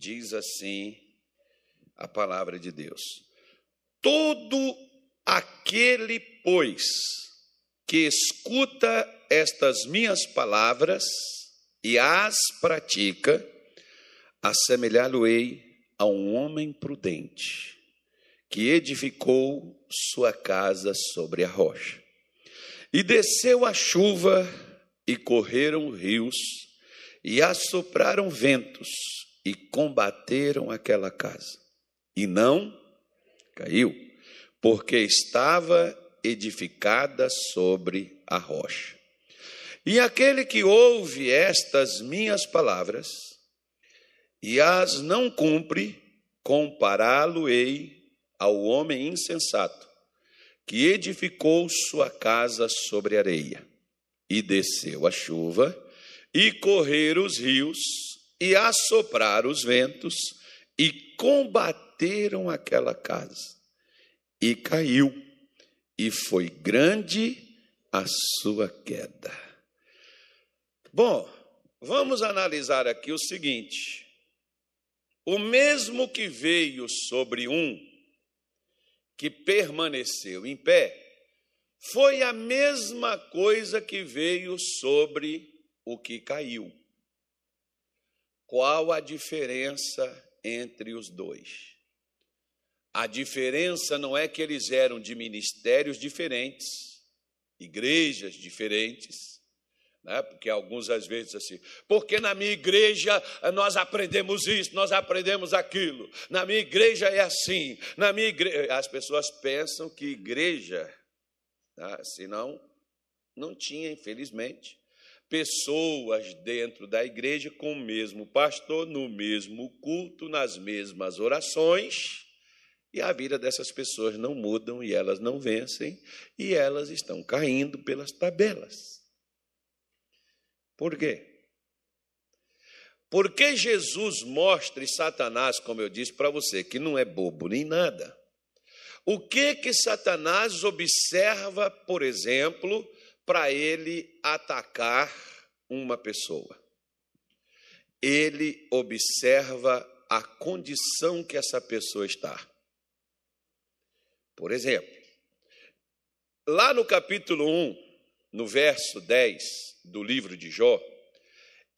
diz assim a palavra de Deus: Todo aquele, pois, que escuta estas minhas palavras e as pratica, assemelhá-lo-ei a um homem prudente que edificou sua casa sobre a rocha. E desceu a chuva, e correram rios, e assopraram ventos, e combateram aquela casa. E não caiu, porque estava edificada sobre a rocha. E aquele que ouve estas minhas palavras e as não cumpre, compará-lo-ei ao homem insensato, que edificou sua casa sobre areia, e desceu a chuva, e correram os rios, e assopraram os ventos, e combateram aquela casa, e caiu, e foi grande a sua queda. Bom, vamos analisar aqui o seguinte: o mesmo que veio sobre um que permaneceu em pé, foi a mesma coisa que veio sobre o que caiu. Qual a diferença entre os dois? A diferença não é que eles eram de ministérios diferentes, igrejas diferentes, né? porque alguns às vezes assim, porque na minha igreja eh, nós aprendemos isso, nós aprendemos aquilo, na minha igreja é assim, na minha igreja. As pessoas pensam que igreja, né? senão não tinha, infelizmente, pessoas dentro da igreja com o mesmo pastor, no mesmo culto, nas mesmas orações. E a vida dessas pessoas não mudam e elas não vencem e elas estão caindo pelas tabelas. Por quê? Porque Jesus mostra e Satanás, como eu disse para você, que não é bobo nem nada. O que que Satanás observa, por exemplo, para ele atacar uma pessoa? Ele observa a condição que essa pessoa está. Por exemplo, lá no capítulo 1, no verso 10 do livro de Jó,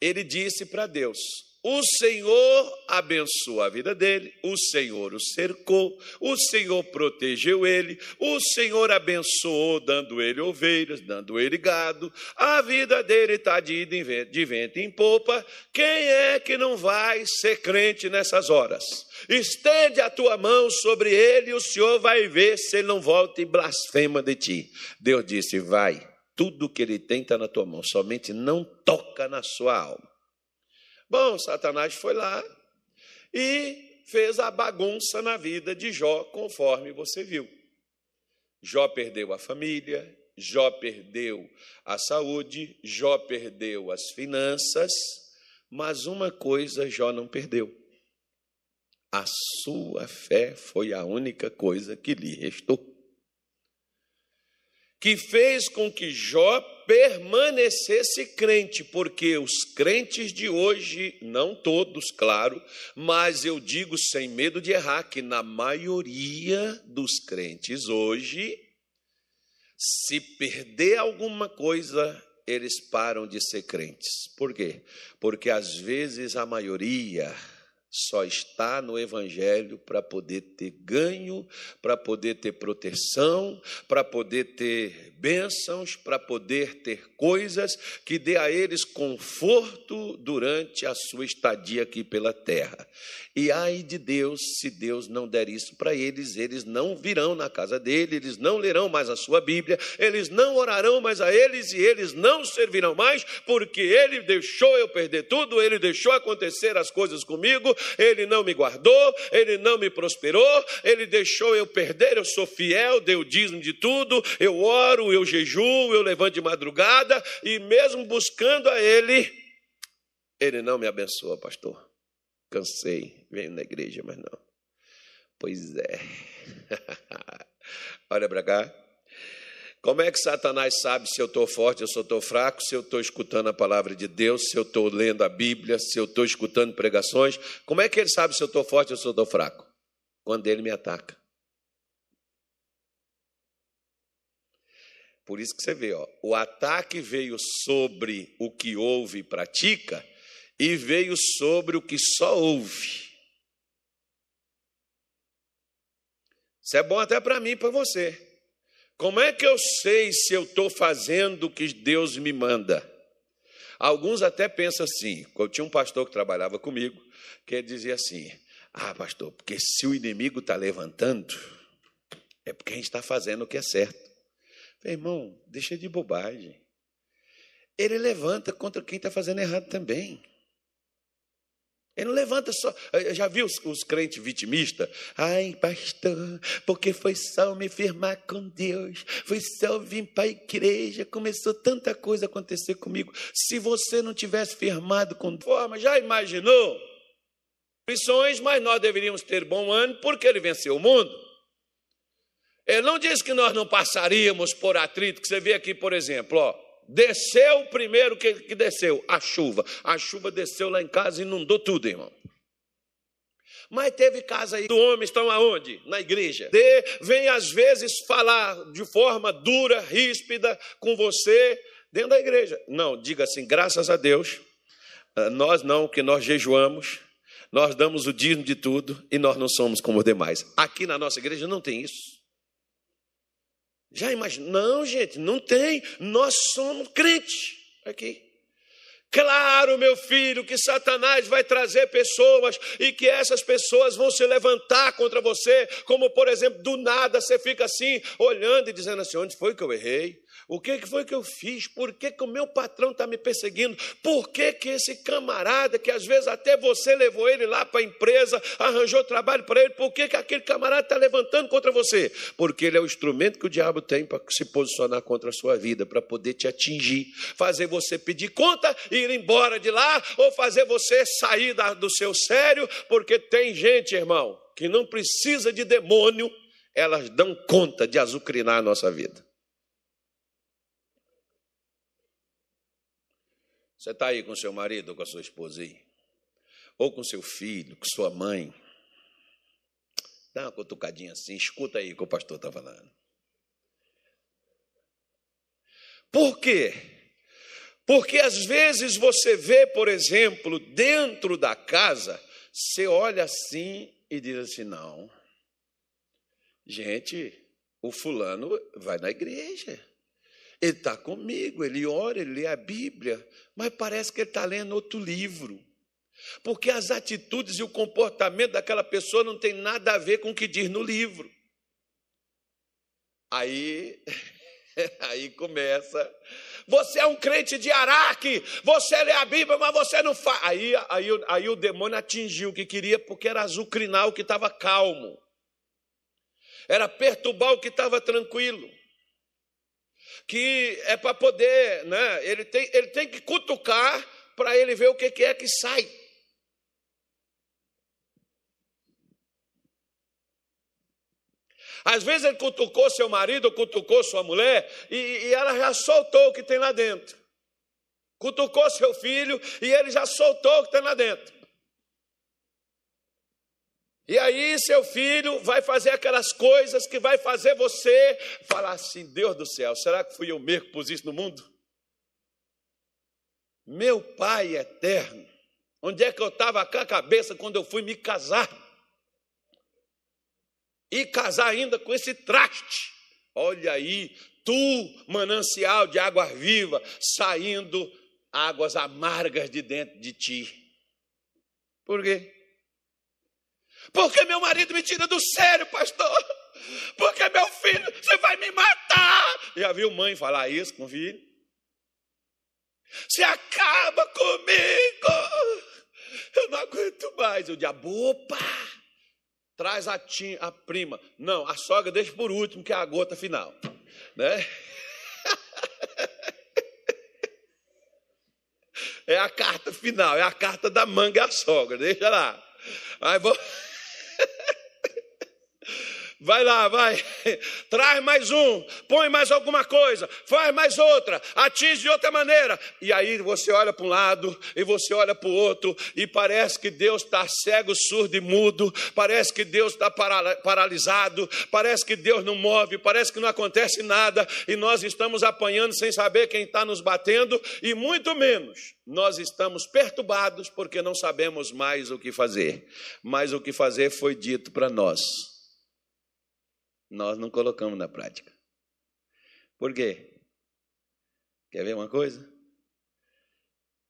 ele disse para Deus: O Senhor abençoou a vida dele, o Senhor o cercou, o Senhor protegeu ele, o Senhor abençoou, dando ele ovelhas, dando ele gado, a vida dele está de, de vento em popa. Quem é que não vai ser crente nessas horas? Estende a tua mão sobre ele e o Senhor vai ver se ele não volta e blasfema de ti. Deus disse: Vai tudo que ele tem está na tua mão, somente não toca na sua alma. Bom, Satanás foi lá e fez a bagunça na vida de Jó, conforme você viu. Jó perdeu a família, Jó perdeu a saúde, Jó perdeu as finanças, mas uma coisa Jó não perdeu. A sua fé foi a única coisa que lhe restou que fez com que Jó permanecesse crente, porque os crentes de hoje, não todos, claro, mas eu digo sem medo de errar, que na maioria dos crentes hoje, se perder alguma coisa, eles param de ser crentes. Por quê? Porque às vezes a maioria só está no Evangelho para poder ter ganho, para poder ter proteção, para poder ter bênçãos, para poder ter coisas que dê a eles conforto durante a sua estadia aqui pela terra. E ai de Deus, se Deus não der isso para eles, eles não virão na casa dele, eles não lerão mais a sua Bíblia, eles não orarão mais a eles e eles não servirão mais, porque ele deixou eu perder tudo, ele deixou acontecer as coisas comigo, ele não me guardou, ele não me prosperou, ele deixou eu perder, eu sou fiel, dei o dízimo de tudo, eu oro, eu jejuo, eu levanto de madrugada e mesmo buscando a ele, ele não me abençoa, pastor. Cansei, venho na igreja, mas não. Pois é. Olha para cá. Como é que Satanás sabe se eu estou forte ou se eu estou fraco, se eu estou escutando a palavra de Deus, se eu estou lendo a Bíblia, se eu estou escutando pregações? Como é que ele sabe se eu estou forte ou se eu estou fraco? Quando ele me ataca. Por isso que você vê, ó, o ataque veio sobre o que ouve e pratica e veio sobre o que só ouve. Isso é bom até para mim e para você. Como é que eu sei se eu estou fazendo o que Deus me manda? Alguns até pensam assim. Eu tinha um pastor que trabalhava comigo, que dizia assim: Ah, pastor, porque se o inimigo está levantando, é porque a gente está fazendo o que é certo. Falei, irmão, deixa de bobagem. Ele levanta contra quem está fazendo errado também. Ele não levanta só. Já viu os, os crentes vitimistas? Ai, pastor, porque foi só me firmar com Deus, foi só vir para a igreja, começou tanta coisa a acontecer comigo. Se você não tivesse firmado com forma, já imaginou? Missões, mas nós deveríamos ter bom ano porque ele venceu o mundo. Ele não diz que nós não passaríamos por atrito, que você vê aqui, por exemplo, ó. Desceu primeiro que, que desceu, a chuva. A chuva desceu lá em casa e inundou tudo, irmão. Mas teve casa aí do homem estão aonde? Na igreja. De, vem às vezes falar de forma dura, ríspida com você dentro da igreja. Não, diga assim, graças a Deus, ah, nós não, que nós jejuamos, nós damos o dízimo de tudo e nós não somos como os demais. Aqui na nossa igreja não tem isso. Já imagina? Não, gente, não tem. Nós somos crentes aqui. Claro, meu filho, que Satanás vai trazer pessoas e que essas pessoas vão se levantar contra você, como por exemplo, do nada você fica assim, olhando e dizendo assim: onde foi que eu errei? O que, foi que eu fiz? Por que, que o meu patrão está me perseguindo? Por que, que esse camarada, que às vezes até você levou ele lá para a empresa, arranjou trabalho para ele, por que, que aquele camarada está levantando contra você? Porque ele é o instrumento que o diabo tem para se posicionar contra a sua vida, para poder te atingir, fazer você pedir conta e ir embora de lá, ou fazer você sair da, do seu sério, porque tem gente, irmão, que não precisa de demônio, elas dão conta de azucrinar a nossa vida. Você está aí com seu marido ou com a sua esposa aí? Ou com seu filho, com sua mãe? Dá uma cutucadinha assim, escuta aí o que o pastor está falando. Por quê? Porque às vezes você vê, por exemplo, dentro da casa, você olha assim e diz assim: não, gente, o fulano vai na igreja. Ele está comigo, ele ora, ele lê a Bíblia, mas parece que ele está lendo outro livro. Porque as atitudes e o comportamento daquela pessoa não tem nada a ver com o que diz no livro. Aí, aí começa. Você é um crente de Araque, você lê a Bíblia, mas você não faz. Aí, aí, aí o demônio atingiu o que queria, porque era azucrinar o que estava calmo, era perturbar o que estava tranquilo que é para poder, né? Ele tem, ele tem que cutucar para ele ver o que, é que sai. Às vezes ele cutucou seu marido, cutucou sua mulher, e, e ela já soltou o que tem lá dentro. Cutucou seu filho e ele já soltou o que tem lá dentro. E aí, seu filho vai fazer aquelas coisas que vai fazer você falar assim: Deus do céu, será que fui eu mesmo que pus isso no mundo? Meu Pai eterno, onde é que eu estava com a cabeça quando eu fui me casar? E casar ainda com esse traste. Olha aí, tu, manancial de água viva, saindo águas amargas de dentro de ti. Por quê? Porque meu marido me tira do sério, pastor. Porque meu filho, você vai me matar. Já viu mãe falar isso com o filho? Você acaba comigo. Eu não aguento mais. O diabo, opa, traz a, tia, a prima. Não, a sogra deixa por último, que é a gota final. Né? É a carta final, é a carta da manga a sogra, deixa lá. Aí vou... Vai lá, vai. Traz mais um, põe mais alguma coisa, faz mais outra, atinge de outra maneira. E aí você olha para um lado e você olha para o outro, e parece que Deus está cego, surdo e mudo, parece que Deus está paralisado, parece que Deus não move, parece que não acontece nada, e nós estamos apanhando sem saber quem está nos batendo, e muito menos nós estamos perturbados porque não sabemos mais o que fazer. Mas o que fazer foi dito para nós. Nós não colocamos na prática. Por quê? Quer ver uma coisa?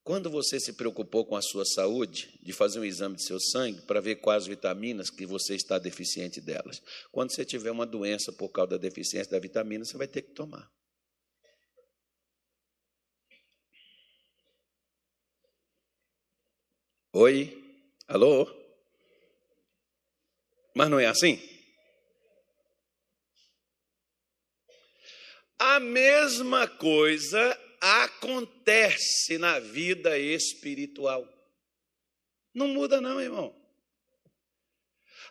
Quando você se preocupou com a sua saúde, de fazer um exame de seu sangue para ver quais vitaminas que você está deficiente delas. Quando você tiver uma doença por causa da deficiência da vitamina, você vai ter que tomar. Oi? Alô? Mas não é assim? A mesma coisa acontece na vida espiritual. Não muda, não, irmão.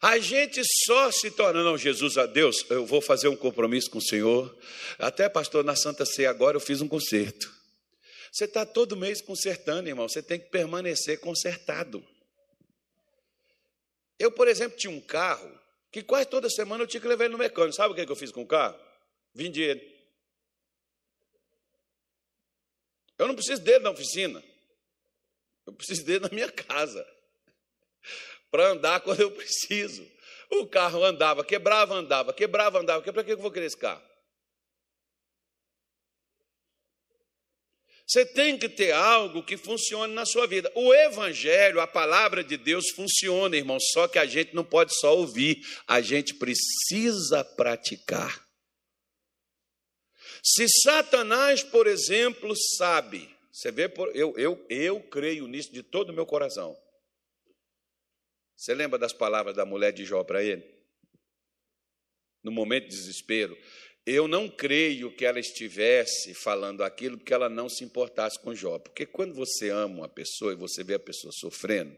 A gente só se torna, não, Jesus, a Deus, eu vou fazer um compromisso com o Senhor. Até, pastor, na Santa Ceia agora eu fiz um concerto. Você está todo mês consertando, irmão. Você tem que permanecer consertado. Eu, por exemplo, tinha um carro que quase toda semana eu tinha que levar ele no mecânico. Sabe o que eu fiz com o carro? Vendi ele. Eu não preciso dele na oficina. Eu preciso dele na minha casa. Para andar quando eu preciso. O carro andava, quebrava, andava, quebrava, andava. Para que eu vou querer esse carro? Você tem que ter algo que funcione na sua vida. O Evangelho, a palavra de Deus, funciona, irmão, só que a gente não pode só ouvir, a gente precisa praticar. Se Satanás, por exemplo, sabe, você vê, eu, eu, eu creio nisso de todo o meu coração. Você lembra das palavras da mulher de Jó para ele? No momento de desespero, eu não creio que ela estivesse falando aquilo porque ela não se importasse com Jó. Porque quando você ama uma pessoa e você vê a pessoa sofrendo,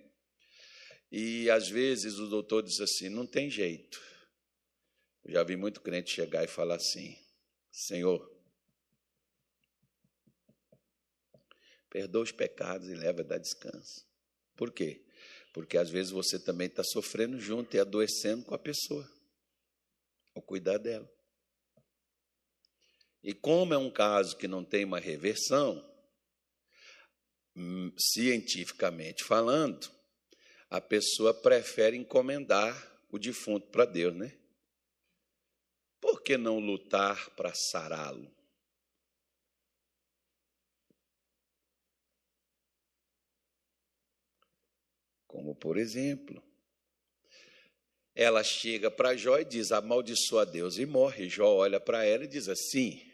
e às vezes o doutor diz assim: não tem jeito. Eu já vi muito crente chegar e falar assim: Senhor, perdoa os pecados e leva a dar descanso. Por quê? Porque às vezes você também está sofrendo junto e adoecendo com a pessoa, ao cuidar dela. E como é um caso que não tem uma reversão, hum, cientificamente falando, a pessoa prefere encomendar o defunto para Deus, né? Por que não lutar para sará-lo? Como, por exemplo, ela chega para Jó e diz: amaldiçoa Deus e morre. Jó olha para ela e diz assim: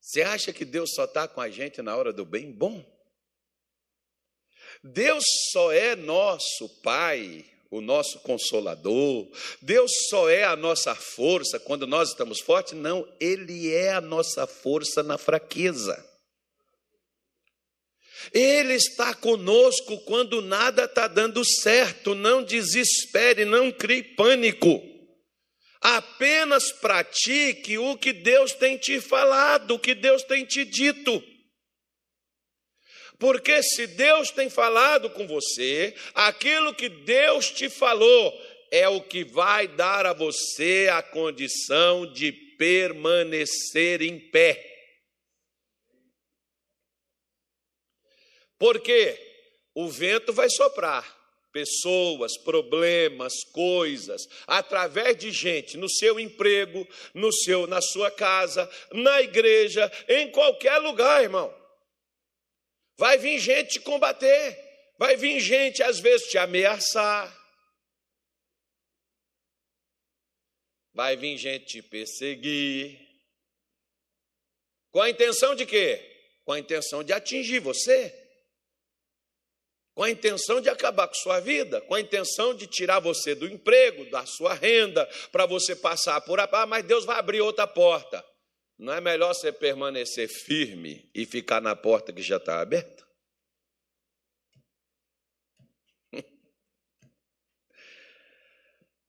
você acha que Deus só está com a gente na hora do bem bom? Deus só é nosso Pai, o nosso consolador. Deus só é a nossa força quando nós estamos fortes? Não, Ele é a nossa força na fraqueza. Ele está conosco quando nada está dando certo. Não desespere, não crie pânico. Apenas pratique o que Deus tem te falado, o que Deus tem te dito. Porque se Deus tem falado com você, aquilo que Deus te falou é o que vai dar a você a condição de permanecer em pé. Porque o vento vai soprar, pessoas, problemas, coisas, através de gente no seu emprego, no seu, na sua casa, na igreja, em qualquer lugar, irmão. Vai vir gente te combater, vai vir gente às vezes te ameaçar. Vai vir gente te perseguir. Com a intenção de quê? Com a intenção de atingir você com a intenção de acabar com sua vida, com a intenção de tirar você do emprego, da sua renda, para você passar por ah, mas Deus vai abrir outra porta. Não é melhor você permanecer firme e ficar na porta que já está aberta?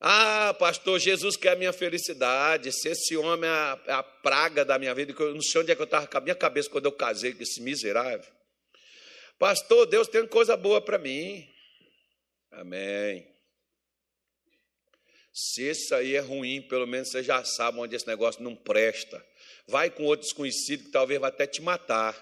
Ah, pastor, Jesus quer a minha felicidade. Se esse homem é a, é a praga da minha vida, eu não sei onde é que eu estava com a minha cabeça quando eu casei com esse miserável. Pastor, Deus tem coisa boa para mim. Amém. Se isso aí é ruim, pelo menos você já sabe onde esse negócio não presta. Vai com outro desconhecido que talvez vai até te matar.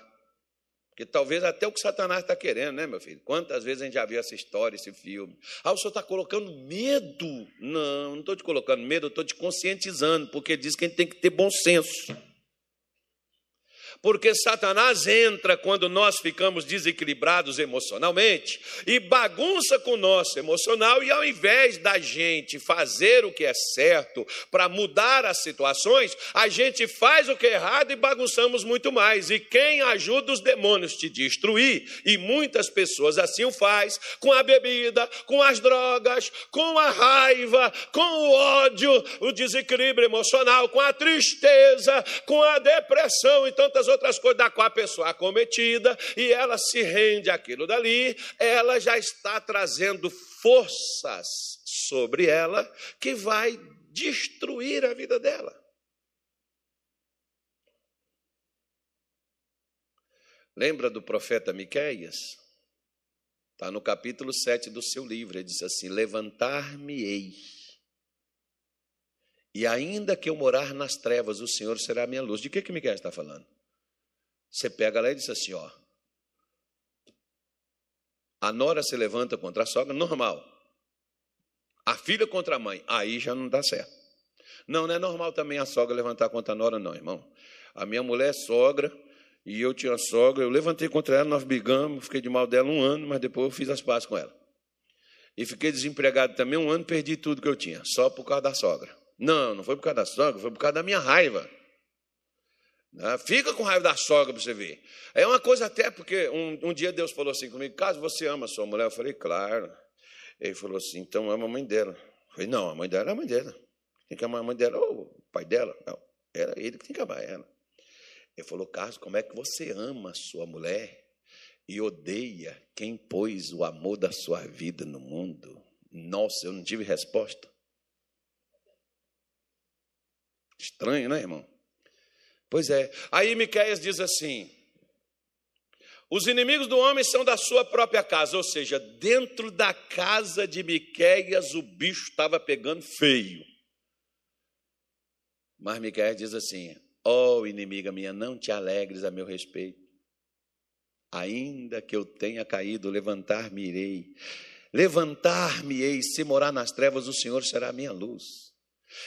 Porque talvez até o que Satanás está querendo, né, meu filho? Quantas vezes a gente já viu essa história, esse filme? Ah, o senhor está colocando medo? Não, não estou te colocando medo, estou te conscientizando, porque diz que a gente tem que ter bom senso. Porque Satanás entra quando nós ficamos desequilibrados emocionalmente e bagunça com o nosso emocional, e ao invés da gente fazer o que é certo para mudar as situações, a gente faz o que é errado e bagunçamos muito mais. E quem ajuda os demônios te destruir, e muitas pessoas assim o faz, com a bebida, com as drogas, com a raiva, com o ódio, o desequilíbrio emocional, com a tristeza, com a depressão e tantas outras coisas da qual a pessoa é cometida e ela se rende àquilo dali, ela já está trazendo forças sobre ela que vai destruir a vida dela. Lembra do profeta Miqueias? Está no capítulo 7 do seu livro. Ele diz assim: Levantar-me-ei e ainda que eu morar nas trevas, o Senhor será a minha luz. De que que Miguel está falando? Você pega lá e diz assim, ó. A nora se levanta contra a sogra, normal. A filha contra a mãe, aí já não dá certo. Não, não é normal também a sogra levantar contra a nora, não, irmão. A minha mulher é sogra e eu tinha sogra, eu levantei contra ela, nós brigamos, fiquei de mal dela um ano, mas depois eu fiz as pazes com ela. E fiquei desempregado também um ano, perdi tudo que eu tinha, só por causa da sogra. Não, não foi por causa da sogra, foi por causa da minha raiva. Né? Fica com raiva da sogra para você ver. É uma coisa até porque um, um dia Deus falou assim comigo: caso você ama a sua mulher, eu falei, claro. Ele falou assim: então ama a mãe dela. Eu falei, não, a mãe dela é a mãe dela. Tem que amar a mãe dela ou o pai dela? Não, era ele que tem que amar ela. Ele falou, Carlos, como é que você ama a sua mulher e odeia quem pôs o amor da sua vida no mundo? Nossa, eu não tive resposta. Estranho, né, irmão? Pois é. Aí Miqueias diz assim: Os inimigos do homem são da sua própria casa, ou seja, dentro da casa de Miqueias o bicho estava pegando feio. Mas Miqueias diz assim: Ó oh, inimiga minha, não te alegres a meu respeito. Ainda que eu tenha caído, levantar-me-irei. Levantar-me-ei, se morar nas trevas, o Senhor será a minha luz.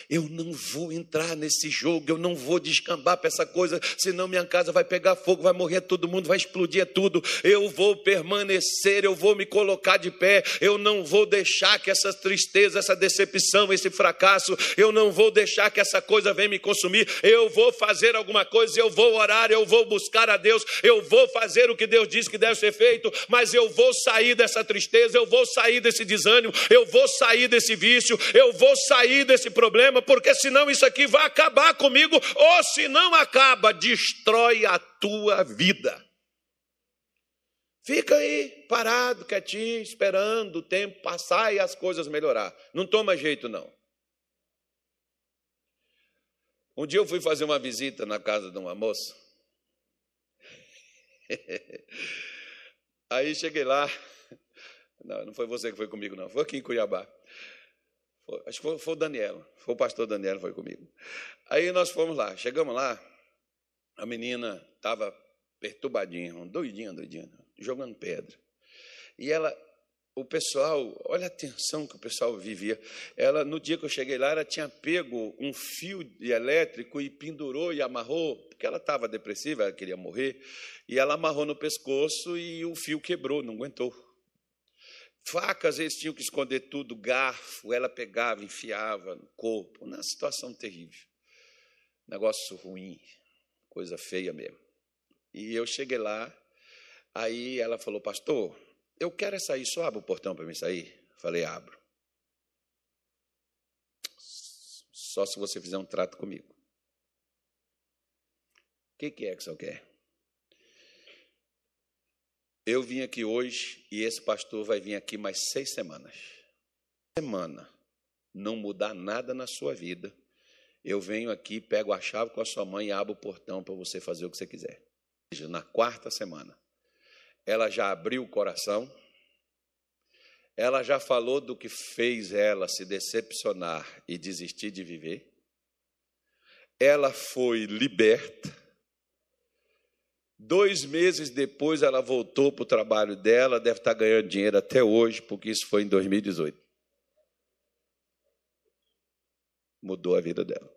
Eu não vou entrar nesse jogo, eu não vou descambar para essa coisa, senão minha casa vai pegar fogo, vai morrer todo mundo, vai explodir tudo. Eu vou permanecer, eu vou me colocar de pé, eu não vou deixar que essa tristeza, essa decepção, esse fracasso, eu não vou deixar que essa coisa venha me consumir. Eu vou fazer alguma coisa, eu vou orar, eu vou buscar a Deus, eu vou fazer o que Deus diz que deve ser feito, mas eu vou sair dessa tristeza, eu vou sair desse desânimo, eu vou sair desse vício, eu vou sair desse problema problema, porque senão isso aqui vai acabar comigo, ou se não acaba, destrói a tua vida. Fica aí, parado, quietinho, esperando o tempo passar e as coisas melhorar. Não toma jeito, não. Um dia eu fui fazer uma visita na casa de uma moça. Aí cheguei lá. Não, não foi você que foi comigo, não. Foi aqui em Cuiabá. Acho que foi, foi o Daniel, foi o pastor Daniel, foi comigo. Aí nós fomos lá, chegamos lá, a menina estava perturbadinha, doidinha, doidinha, jogando pedra. E ela, o pessoal, olha a tensão que o pessoal vivia. Ela, no dia que eu cheguei lá, ela tinha pego um fio elétrico e pendurou e amarrou, porque ela estava depressiva, ela queria morrer, e ela amarrou no pescoço e o fio quebrou, não aguentou. Facas, eles tinham que esconder tudo, garfo, ela pegava, enfiava no corpo. Uma situação terrível. Negócio ruim, coisa feia mesmo. E eu cheguei lá, aí ela falou, pastor, eu quero é sair, só abre o portão para mim sair? Falei, abro. Só se você fizer um trato comigo. O que, que é que você quer? Eu vim aqui hoje e esse pastor vai vir aqui mais seis semanas. Semana. não mudar nada na sua vida, eu venho aqui, pego a chave com a sua mãe e abro o portão para você fazer o que você quiser. Na quarta semana, ela já abriu o coração, ela já falou do que fez ela se decepcionar e desistir de viver, ela foi liberta. Dois meses depois, ela voltou para o trabalho dela, deve estar ganhando dinheiro até hoje, porque isso foi em 2018. Mudou a vida dela.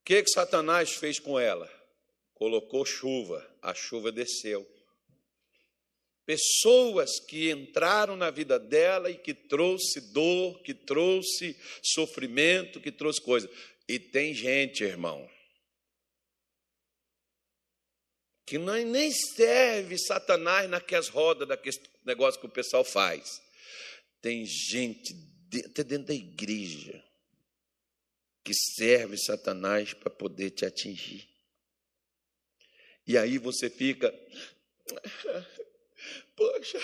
O que, que Satanás fez com ela? Colocou chuva, a chuva desceu pessoas que entraram na vida dela e que trouxe dor, que trouxe sofrimento, que trouxe coisa. E tem gente, irmão, que não, nem serve Satanás naquelas rodas daquele negócio que o pessoal faz. Tem gente até dentro da igreja que serve Satanás para poder te atingir. E aí você fica, Poxa,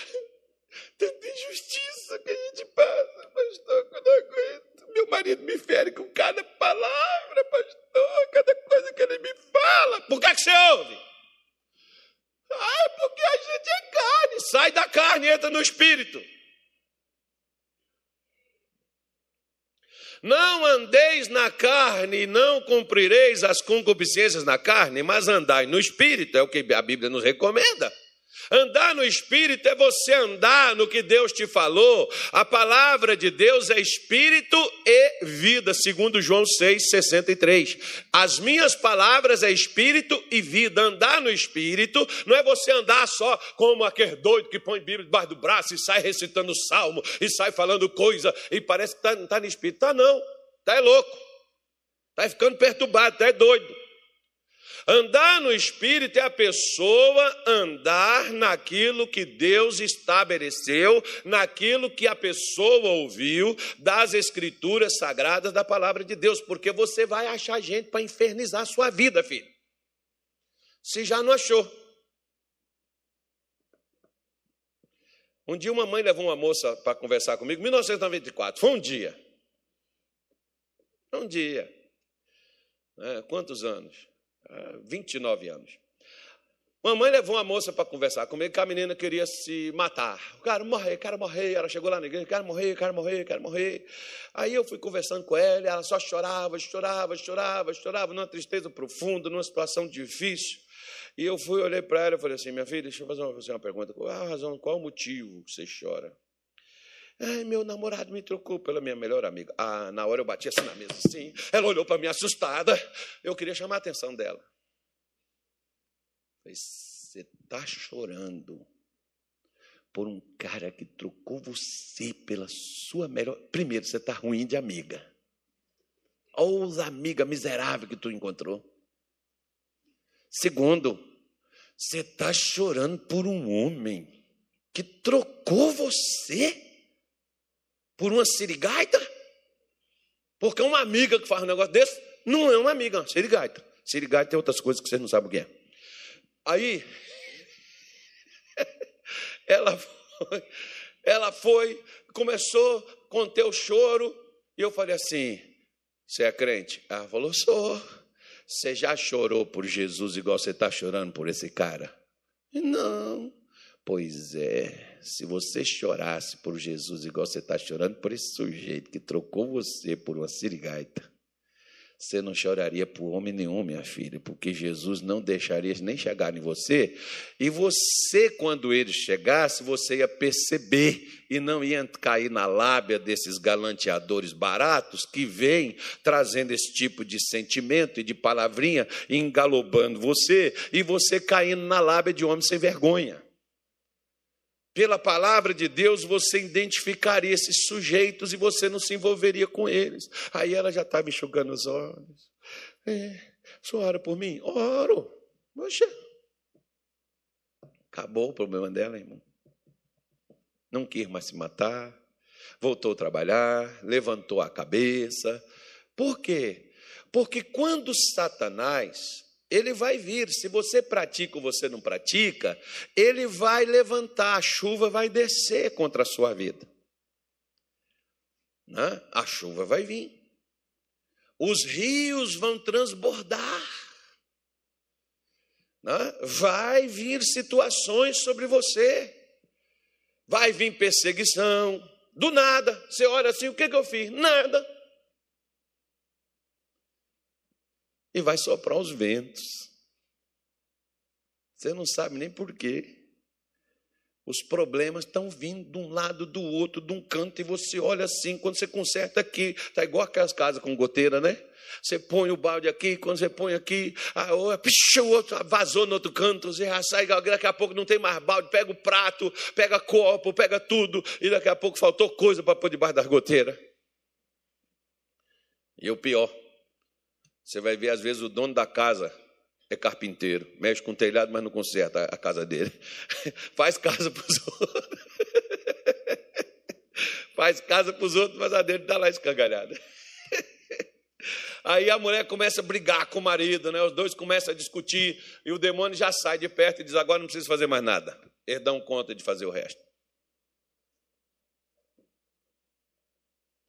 tanta injustiça que a gente passa, pastor, que eu não aguento. Meu marido me fere com cada palavra, pastor, cada coisa que ele me fala. Por que, que você ouve? Ah, porque a gente é carne. Sai da carne, entra no espírito. Não andeis na carne e não cumprireis as concupiscências na carne, mas andai no espírito, é o que a Bíblia nos recomenda. Andar no Espírito é você andar no que Deus te falou. A palavra de Deus é Espírito e vida, segundo João 6,63. As minhas palavras é Espírito e vida. Andar no Espírito não é você andar só como aquele doido que põe Bíblia debaixo do braço e sai recitando salmo e sai falando coisa e parece que tá, está no Espírito. Está não, está é louco, está ficando perturbado, está é doido. Andar no Espírito é a pessoa andar naquilo que Deus estabeleceu, naquilo que a pessoa ouviu das Escrituras sagradas da palavra de Deus, porque você vai achar gente para infernizar a sua vida, filho. Se já não achou. Um dia uma mãe levou uma moça para conversar comigo, 1994, foi um dia. Um dia. É, quantos anos? 29 anos. Mamãe levou uma moça para conversar comigo que a menina queria se matar. O cara morrer, quero morrer. Ela chegou lá na igreja, quero morrer, quero morrer, quero morrer. Aí eu fui conversando com ela, ela só chorava, chorava, chorava, chorava, numa tristeza profunda, numa situação difícil. E eu fui, olhei para ela e falei assim: minha filha, deixa eu fazer uma, fazer uma pergunta. Qual a razão, qual o motivo que você chora? Ai, meu namorado me trocou pela minha melhor amiga. Ah, na hora eu bati assim na mesa, assim. Ela olhou para mim assustada. Eu queria chamar a atenção dela. Falei, você está chorando por um cara que trocou você pela sua melhor. Primeiro, você está ruim de amiga. Ou os amiga miserável que tu encontrou. Segundo, você está chorando por um homem que trocou você por uma sirigaita? Porque uma amiga que faz um negócio desse não é uma amiga, é uma sirigaita. Sirigaita tem outras coisas que vocês não sabem o que é. Aí, ela foi, ela foi, começou a conter o choro, e eu falei assim: Você é crente? Ela falou: Sou. Você já chorou por Jesus igual você está chorando por esse cara? Não. Pois é, se você chorasse por Jesus igual você está chorando por esse sujeito que trocou você por uma sirigaita, você não choraria por homem nenhum, minha filha, porque Jesus não deixaria nem chegar em você, e você, quando ele chegasse, você ia perceber e não ia cair na lábia desses galanteadores baratos que vêm trazendo esse tipo de sentimento e de palavrinha, engalobando você, e você caindo na lábia de homem sem vergonha pela palavra de Deus, você identificaria esses sujeitos e você não se envolveria com eles. Aí ela já estava enxugando os olhos. É, só ora por mim? Oro. Poxa. Acabou o problema dela, irmão. Não quis mais se matar. Voltou a trabalhar, levantou a cabeça. Por quê? Porque quando Satanás ele vai vir. Se você pratica ou você não pratica, ele vai levantar, a chuva vai descer contra a sua vida. Né? A chuva vai vir. Os rios vão transbordar. Né? Vai vir situações sobre você. Vai vir perseguição. Do nada, você olha assim: o que, que eu fiz? Nada. E vai soprar os ventos. Você não sabe nem por quê. Os problemas estão vindo de um lado, do outro, de um canto, e você olha assim, quando você conserta aqui, está igual aquelas casas com goteira, né? Você põe o balde aqui, quando você põe aqui, a, pixa, o outro vazou no outro canto, você já sai, daqui a pouco não tem mais balde, pega o prato, pega copo, pega tudo, e daqui a pouco faltou coisa para pôr debaixo das goteiras. E o pior, você vai ver às vezes o dono da casa é carpinteiro, mexe com o telhado, mas não conserta a casa dele. Faz casa para os outros. Faz casa para os outros, mas a dele está lá escangalhada. Aí a mulher começa a brigar com o marido, né? Os dois começam a discutir e o demônio já sai de perto e diz: agora não precisa fazer mais nada. Eles dão conta de fazer o resto.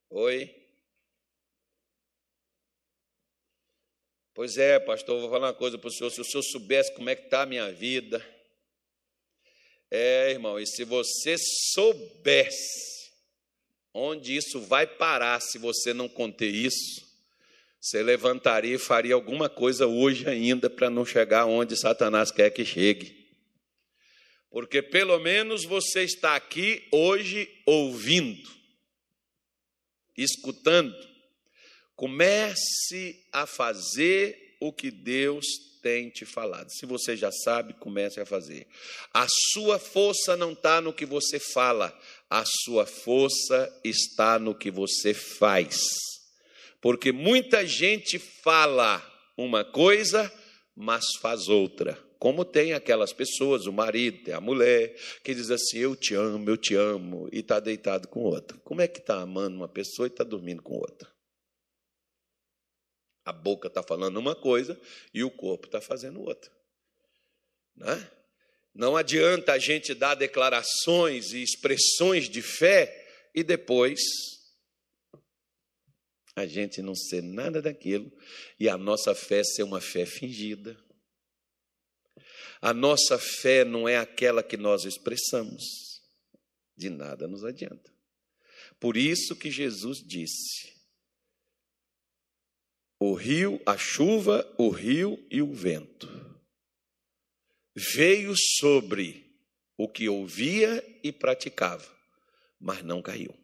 Oi? Pois é, pastor, vou falar uma coisa para o senhor. Se o senhor soubesse como é que está a minha vida. É, irmão, e se você soubesse onde isso vai parar se você não conter isso, você levantaria e faria alguma coisa hoje ainda para não chegar onde Satanás quer que chegue. Porque pelo menos você está aqui hoje ouvindo, escutando Comece a fazer o que Deus tem te falado. Se você já sabe, comece a fazer. A sua força não está no que você fala, a sua força está no que você faz. Porque muita gente fala uma coisa, mas faz outra. Como tem aquelas pessoas, o marido, a mulher, que diz assim: Eu te amo, eu te amo, e está deitado com outra. Como é que está amando uma pessoa e está dormindo com outra? A boca está falando uma coisa e o corpo está fazendo outra. Né? Não adianta a gente dar declarações e expressões de fé e depois a gente não ser nada daquilo e a nossa fé ser uma fé fingida. A nossa fé não é aquela que nós expressamos. De nada nos adianta. Por isso que Jesus disse: o rio, a chuva, o rio e o vento. Veio sobre o que ouvia e praticava, mas não caiu.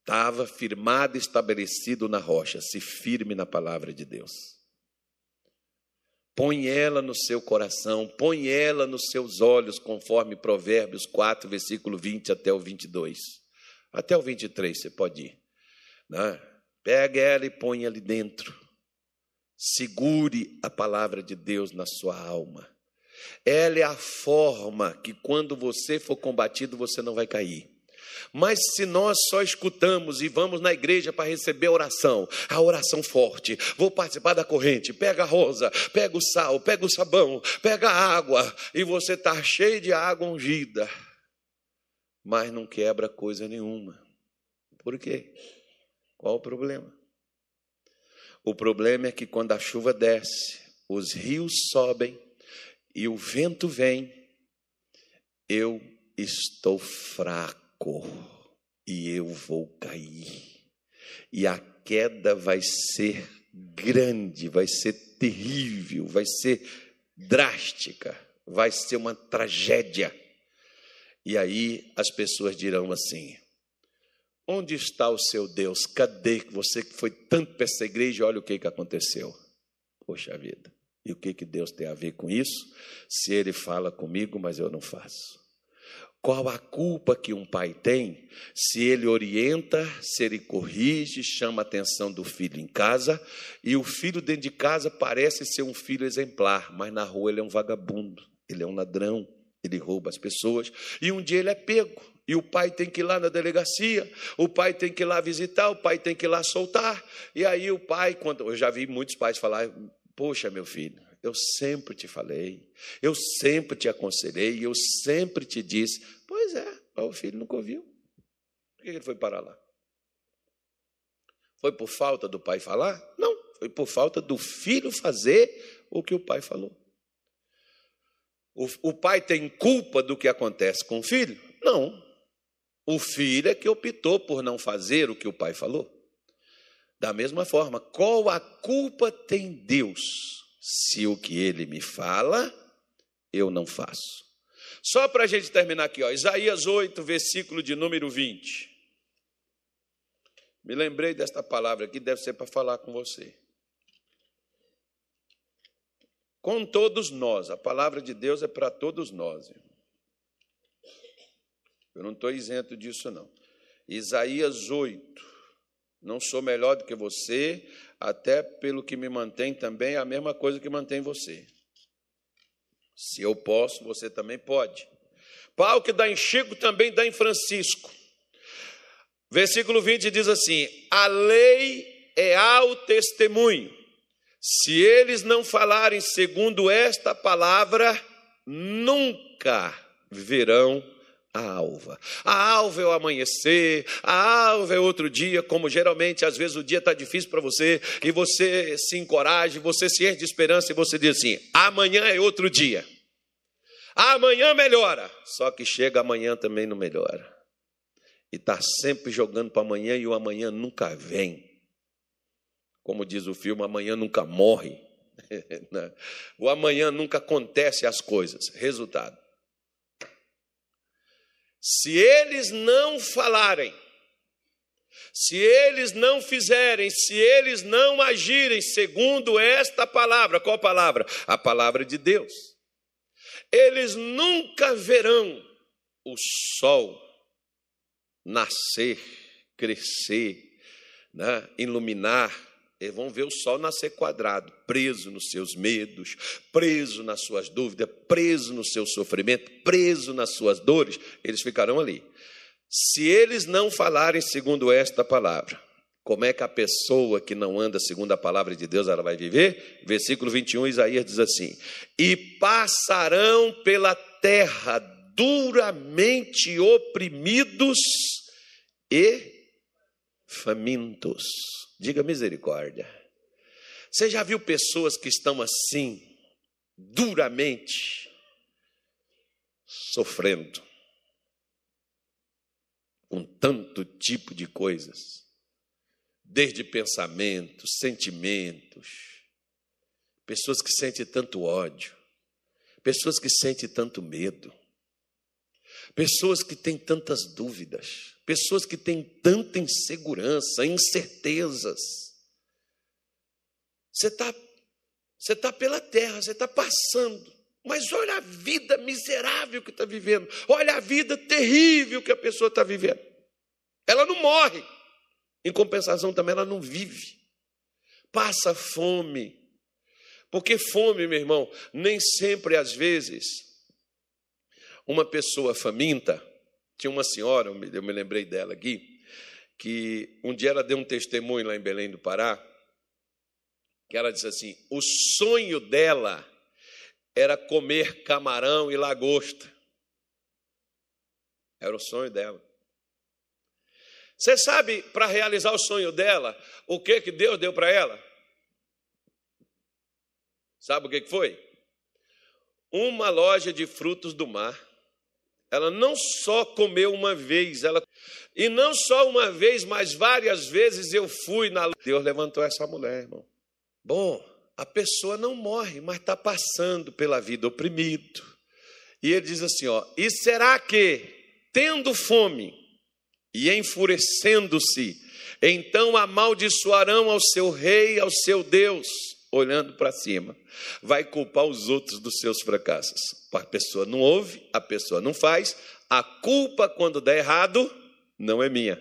Estava firmado, estabelecido na rocha, se firme na palavra de Deus. Põe ela no seu coração, põe ela nos seus olhos, conforme Provérbios 4, versículo 20 até o 22. Até o 23 você pode ir. Né? Pega ela e põe ali dentro. Segure a palavra de Deus na sua alma. Ela é a forma que, quando você for combatido, você não vai cair. Mas se nós só escutamos e vamos na igreja para receber a oração, a oração forte, vou participar da corrente, pega a rosa, pega o sal, pega o sabão, pega a água, e você está cheio de água ungida, mas não quebra coisa nenhuma. Por quê? Qual o problema? O problema é que quando a chuva desce, os rios sobem e o vento vem, eu estou fraco e eu vou cair. E a queda vai ser grande, vai ser terrível, vai ser drástica, vai ser uma tragédia. E aí as pessoas dirão assim: Onde está o seu Deus? Cadê você que foi tanto para essa igreja? Olha o que, que aconteceu. Poxa vida. E o que, que Deus tem a ver com isso? Se Ele fala comigo, mas eu não faço. Qual a culpa que um pai tem se ele orienta, se ele corrige, chama a atenção do filho em casa e o filho dentro de casa parece ser um filho exemplar, mas na rua ele é um vagabundo, ele é um ladrão, ele rouba as pessoas e um dia ele é pego e o pai tem que ir lá na delegacia, o pai tem que ir lá visitar, o pai tem que ir lá soltar. E aí o pai, quando eu já vi muitos pais falar, Poxa, meu filho, eu sempre te falei, eu sempre te aconselhei, eu sempre te disse. Pois é, o filho nunca ouviu. Por que ele foi parar lá? Foi por falta do pai falar? Não, foi por falta do filho fazer o que o pai falou. O, o pai tem culpa do que acontece com o filho? Não. O filho é que optou por não fazer o que o pai falou. Da mesma forma, qual a culpa tem Deus se o que ele me fala eu não faço? Só para a gente terminar aqui, ó, Isaías 8, versículo de número 20. Me lembrei desta palavra aqui, deve ser para falar com você. Com todos nós, a palavra de Deus é para todos nós. Eu não estou isento disso, não. Isaías 8. Não sou melhor do que você, até pelo que me mantém também, é a mesma coisa que mantém você. Se eu posso, você também pode. Pau que dá em Chico também dá em Francisco. Versículo 20 diz assim: A lei é ao testemunho. Se eles não falarem segundo esta palavra, nunca verão a alva. A alva é o amanhecer, a alva é outro dia, como geralmente, às vezes o dia está difícil para você, e você se encoraja, você se enche de esperança e você diz assim: amanhã é outro dia. Amanhã melhora. Só que chega amanhã também não melhora. E está sempre jogando para amanhã e o amanhã nunca vem. Como diz o filme, amanhã nunca morre. Né? o amanhã nunca acontece as coisas. Resultado se eles não falarem, se eles não fizerem, se eles não agirem segundo esta palavra, qual palavra? A palavra de Deus. Eles nunca verão o sol nascer, crescer, né? iluminar eles vão ver o sol nascer quadrado, preso nos seus medos, preso nas suas dúvidas, preso no seu sofrimento, preso nas suas dores. Eles ficarão ali. Se eles não falarem segundo esta palavra, como é que a pessoa que não anda segundo a palavra de Deus ela vai viver? Versículo 21, Isaías diz assim: E passarão pela terra duramente oprimidos e famintos. Diga misericórdia. Você já viu pessoas que estão assim, duramente, sofrendo, com tanto tipo de coisas, desde pensamentos, sentimentos, pessoas que sentem tanto ódio, pessoas que sentem tanto medo, pessoas que têm tantas dúvidas pessoas que têm tanta insegurança, incertezas. Você está você tá pela terra, você está passando, mas olha a vida miserável que está vivendo, olha a vida terrível que a pessoa está vivendo. Ela não morre, em compensação também ela não vive, passa fome, porque fome, meu irmão, nem sempre às vezes uma pessoa faminta tinha uma senhora, eu me lembrei dela aqui, que um dia ela deu um testemunho lá em Belém do Pará, que ela disse assim: o sonho dela era comer camarão e lagosta. Era o sonho dela. Você sabe, para realizar o sonho dela, o que, que Deus deu para ela? Sabe o que, que foi? Uma loja de frutos do mar. Ela não só comeu uma vez, ela e não só uma vez, mas várias vezes eu fui na Deus levantou essa mulher, irmão. Bom, a pessoa não morre, mas está passando pela vida oprimido. E ele diz assim: ó, e será que, tendo fome e enfurecendo-se, então amaldiçoarão ao seu rei, ao seu Deus, olhando para cima, vai culpar os outros dos seus fracassos. A pessoa não ouve, a pessoa não faz, a culpa quando der errado não é minha,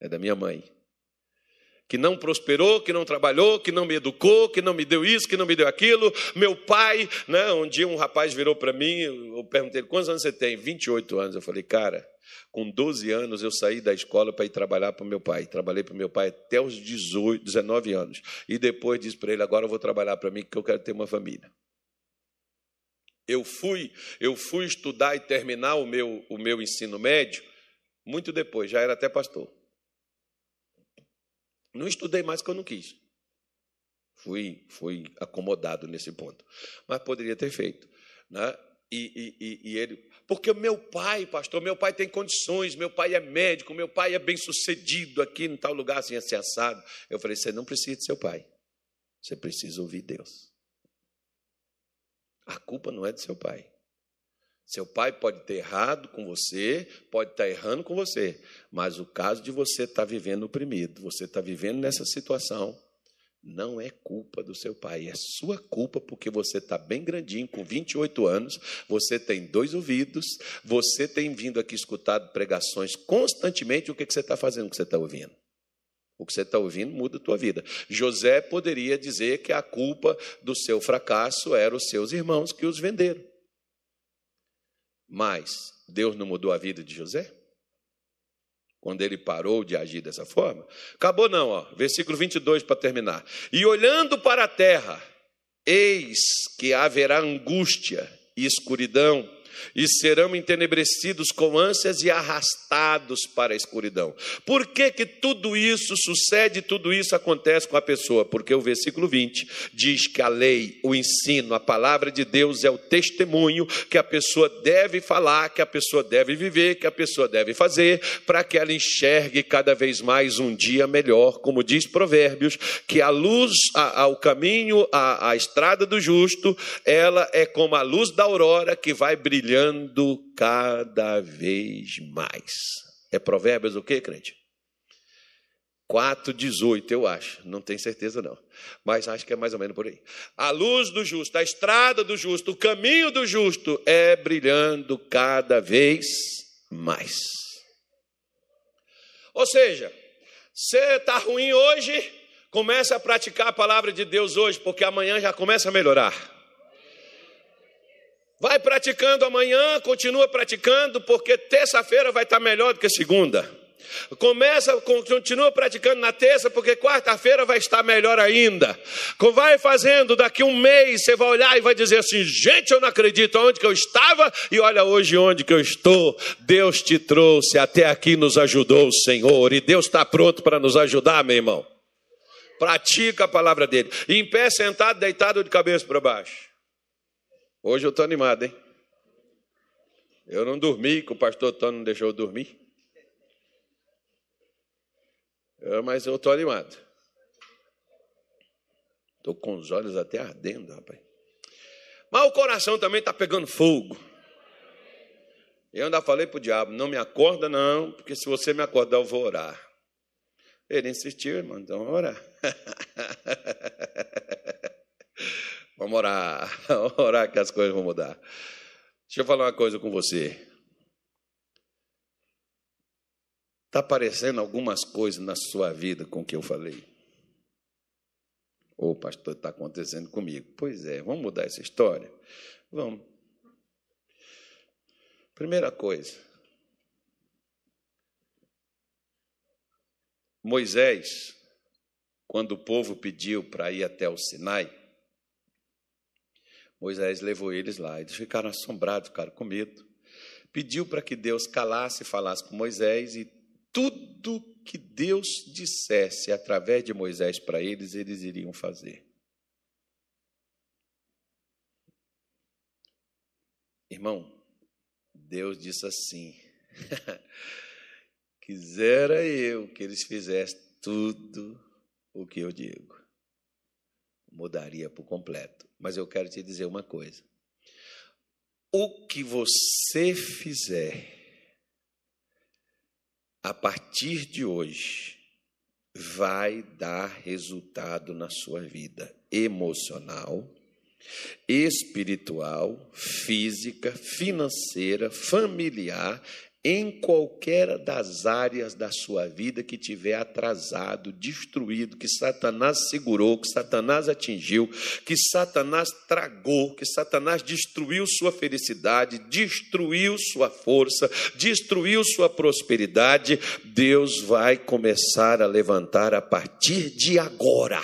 é da minha mãe. Que não prosperou, que não trabalhou, que não me educou, que não me deu isso, que não me deu aquilo. Meu pai, né? um dia um rapaz virou para mim, eu perguntei: quantos anos você tem? 28 anos. Eu falei, cara, Com 12 anos, eu saí da escola para ir trabalhar para o meu pai. Trabalhei para o meu pai até os 18, 19 anos. E depois disse para ele: agora eu vou trabalhar para mim, porque eu quero ter uma família. Eu fui, eu fui estudar e terminar o meu, o meu ensino médio muito depois, já era até pastor. Não estudei mais porque eu não quis. Fui, fui acomodado nesse ponto. Mas poderia ter feito. Né? E, e, e, ele, porque meu pai, pastor, meu pai tem condições, meu pai é médico, meu pai é bem sucedido aqui em tal lugar, assim, assim, assado. Eu falei: você não precisa de seu pai, você precisa ouvir Deus. A culpa não é de seu pai. Seu pai pode ter errado com você, pode estar errando com você, mas o caso de você estar vivendo oprimido, você está vivendo nessa situação, não é culpa do seu pai, é sua culpa porque você está bem grandinho, com 28 anos, você tem dois ouvidos, você tem vindo aqui escutado pregações constantemente. O que, que você está fazendo o que você está ouvindo? O que você está ouvindo muda a tua vida. José poderia dizer que a culpa do seu fracasso eram os seus irmãos que os venderam. Mas Deus não mudou a vida de José? Quando ele parou de agir dessa forma. Acabou não, ó. Versículo 22 para terminar. E olhando para a terra, eis que haverá angústia e escuridão e serão entenebrecidos com ânsias e arrastados para a escuridão. Por que, que tudo isso sucede, tudo isso acontece com a pessoa? Porque o versículo 20 diz que a lei, o ensino, a palavra de Deus é o testemunho que a pessoa deve falar, que a pessoa deve viver, que a pessoa deve fazer, para que ela enxergue cada vez mais um dia melhor, como diz Provérbios, que a luz, ao caminho, a, a estrada do justo, ela é como a luz da aurora que vai brilhar brilhando cada vez mais. É Provérbios o quê, crente? 4,18, eu acho. Não tenho certeza, não. Mas acho que é mais ou menos por aí. A luz do justo, a estrada do justo, o caminho do justo é brilhando cada vez mais. Ou seja, você está ruim hoje, comece a praticar a palavra de Deus hoje, porque amanhã já começa a melhorar. Vai praticando amanhã, continua praticando, porque terça-feira vai estar melhor do que segunda. Começa, continua praticando na terça, porque quarta-feira vai estar melhor ainda. Vai fazendo, daqui um mês você vai olhar e vai dizer assim: gente, eu não acredito onde que eu estava e olha hoje onde que eu estou. Deus te trouxe, até aqui nos ajudou o Senhor, e Deus está pronto para nos ajudar, meu irmão. Pratica a palavra dele. Em pé, sentado, deitado de cabeça para baixo. Hoje eu estou animado, hein? Eu não dormi, que o pastor Tony não deixou eu dormir. Eu, mas eu estou animado. Estou com os olhos até ardendo, rapaz. Mas o coração também está pegando fogo. Eu ainda falei para o diabo: não me acorda, não, porque se você me acordar, eu vou orar. Ele insistiu, irmão, então orar. Vamos orar, vamos orar que as coisas vão mudar. Deixa eu falar uma coisa com você. Está aparecendo algumas coisas na sua vida com o que eu falei? Ô, oh, pastor, está acontecendo comigo. Pois é, vamos mudar essa história? Vamos. Primeira coisa. Moisés, quando o povo pediu para ir até o Sinai, Moisés levou eles lá. Eles ficaram assombrados, ficaram com medo. Pediu para que Deus calasse e falasse com Moisés, e tudo que Deus dissesse através de Moisés para eles, eles iriam fazer. Irmão, Deus disse assim: quisera eu que eles fizessem tudo o que eu digo mudaria por completo. Mas eu quero te dizer uma coisa: o que você fizer a partir de hoje vai dar resultado na sua vida emocional, espiritual, física, financeira, familiar, em qualquer das áreas da sua vida que tiver atrasado, destruído, que Satanás segurou, que Satanás atingiu, que Satanás tragou, que Satanás destruiu sua felicidade, destruiu sua força, destruiu sua prosperidade, Deus vai começar a levantar a partir de agora